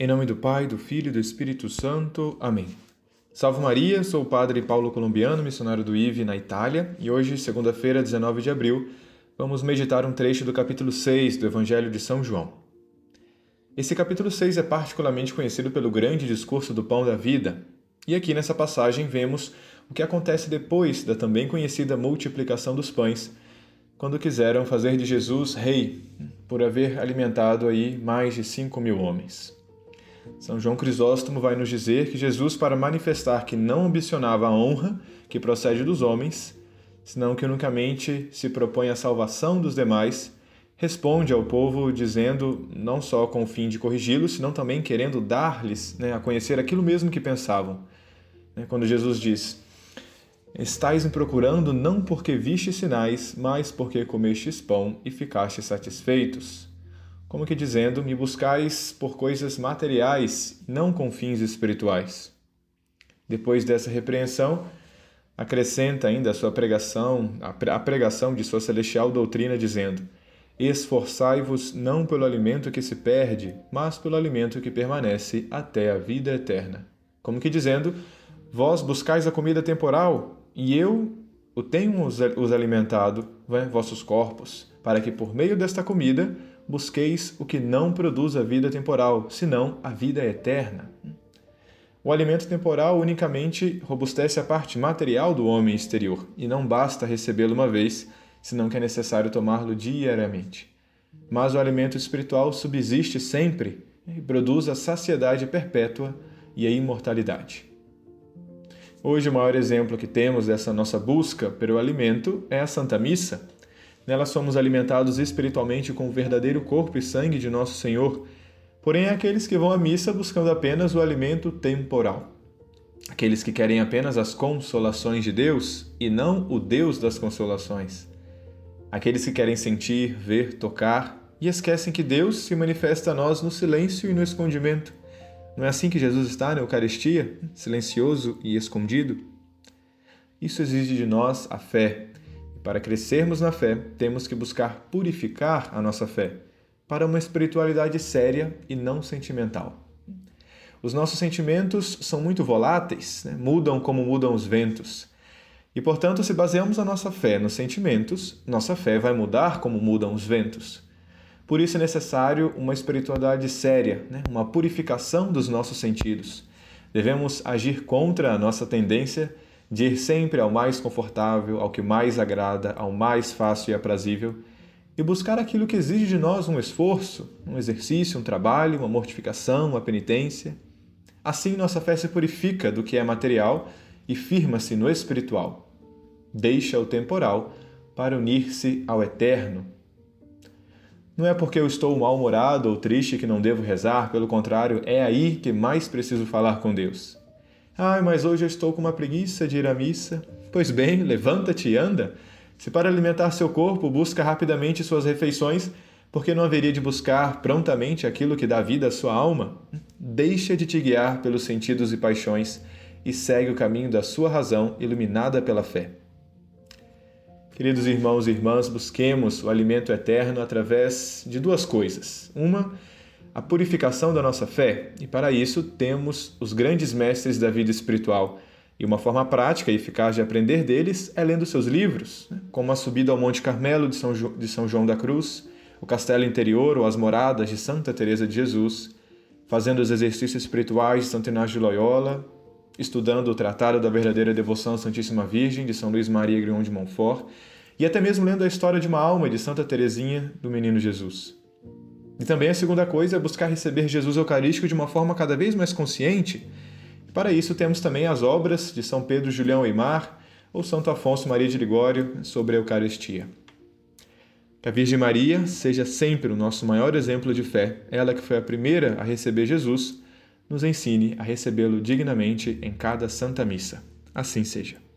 Em nome do Pai, do Filho e do Espírito Santo. Amém. Salve Maria, sou o Padre Paulo Colombiano, missionário do IVE na Itália, e hoje, segunda-feira, 19 de abril, vamos meditar um trecho do capítulo 6 do Evangelho de São João. Esse capítulo 6 é particularmente conhecido pelo grande discurso do pão da vida, e aqui nessa passagem vemos o que acontece depois da também conhecida multiplicação dos pães, quando quiseram fazer de Jesus rei, por haver alimentado aí mais de cinco mil homens. São João Crisóstomo vai nos dizer que Jesus, para manifestar que não ambicionava a honra que procede dos homens, senão que unicamente se propõe a salvação dos demais, responde ao povo dizendo, não só com o fim de corrigi-los, senão também querendo dar-lhes né, a conhecer aquilo mesmo que pensavam. Né, quando Jesus diz: Estais me procurando não porque vistes sinais, mas porque comestes pão e ficastes satisfeitos como que dizendo: Me buscais por coisas materiais, não com fins espirituais. Depois dessa repreensão, acrescenta ainda a sua pregação, a pregação de sua celestial doutrina, dizendo: Esforçai-vos não pelo alimento que se perde, mas pelo alimento que permanece até a vida eterna. Como que dizendo: Vós buscais a comida temporal, e eu o tenho os alimentado, né, vossos corpos, para que por meio desta comida busqueis o que não produz a vida temporal, senão a vida eterna. O alimento temporal unicamente robustece a parte material do homem exterior, e não basta recebê-lo uma vez, senão que é necessário tomá-lo diariamente. Mas o alimento espiritual subsiste sempre e produz a saciedade perpétua e a imortalidade. Hoje, o maior exemplo que temos dessa nossa busca pelo alimento é a Santa Missa Nela somos alimentados espiritualmente com o verdadeiro corpo e sangue de nosso Senhor. Porém, aqueles que vão à missa buscando apenas o alimento temporal. Aqueles que querem apenas as consolações de Deus e não o Deus das consolações. Aqueles que querem sentir, ver, tocar e esquecem que Deus se manifesta a nós no silêncio e no escondimento. Não é assim que Jesus está na Eucaristia, silencioso e escondido? Isso exige de nós a fé, para crescermos na fé, temos que buscar purificar a nossa fé para uma espiritualidade séria e não sentimental. Os nossos sentimentos são muito voláteis, né? mudam como mudam os ventos. E, portanto, se baseamos a nossa fé nos sentimentos, nossa fé vai mudar como mudam os ventos. Por isso é necessário uma espiritualidade séria, né? uma purificação dos nossos sentidos. Devemos agir contra a nossa tendência de ir sempre ao mais confortável, ao que mais agrada, ao mais fácil e aprazível, e buscar aquilo que exige de nós um esforço, um exercício, um trabalho, uma mortificação, uma penitência. Assim, nossa fé se purifica do que é material e firma-se no espiritual. Deixa o temporal para unir-se ao eterno. Não é porque eu estou mal-humorado ou triste que não devo rezar, pelo contrário, é aí que mais preciso falar com Deus. Ai, mas hoje eu estou com uma preguiça de ir à missa. Pois bem, levanta-te e anda. Se para alimentar seu corpo busca rapidamente suas refeições, porque não haveria de buscar prontamente aquilo que dá vida à sua alma? Deixa de te guiar pelos sentidos e paixões e segue o caminho da sua razão iluminada pela fé. Queridos irmãos e irmãs, busquemos o alimento eterno através de duas coisas. Uma, a purificação da nossa fé, e para isso temos os grandes mestres da vida espiritual. E uma forma prática e eficaz de aprender deles é lendo seus livros, né? como A Subida ao Monte Carmelo de São, João da Cruz, O Castelo Interior ou As Moradas de Santa Teresa de Jesus, fazendo os exercícios espirituais de Santo Inácio de Loyola, estudando o Tratado da Verdadeira Devoção à Santíssima Virgem de São Luís Maria Grion de Montfort, e até mesmo lendo a história de uma alma de Santa Teresinha do Menino Jesus. E também a segunda coisa é buscar receber Jesus Eucarístico de uma forma cada vez mais consciente. Para isso temos também as obras de São Pedro Julião Eimar ou Santo Afonso Maria de Ligório sobre a Eucaristia. Que a Virgem Maria seja sempre o nosso maior exemplo de fé, ela que foi a primeira a receber Jesus, nos ensine a recebê-lo dignamente em cada Santa Missa. Assim seja.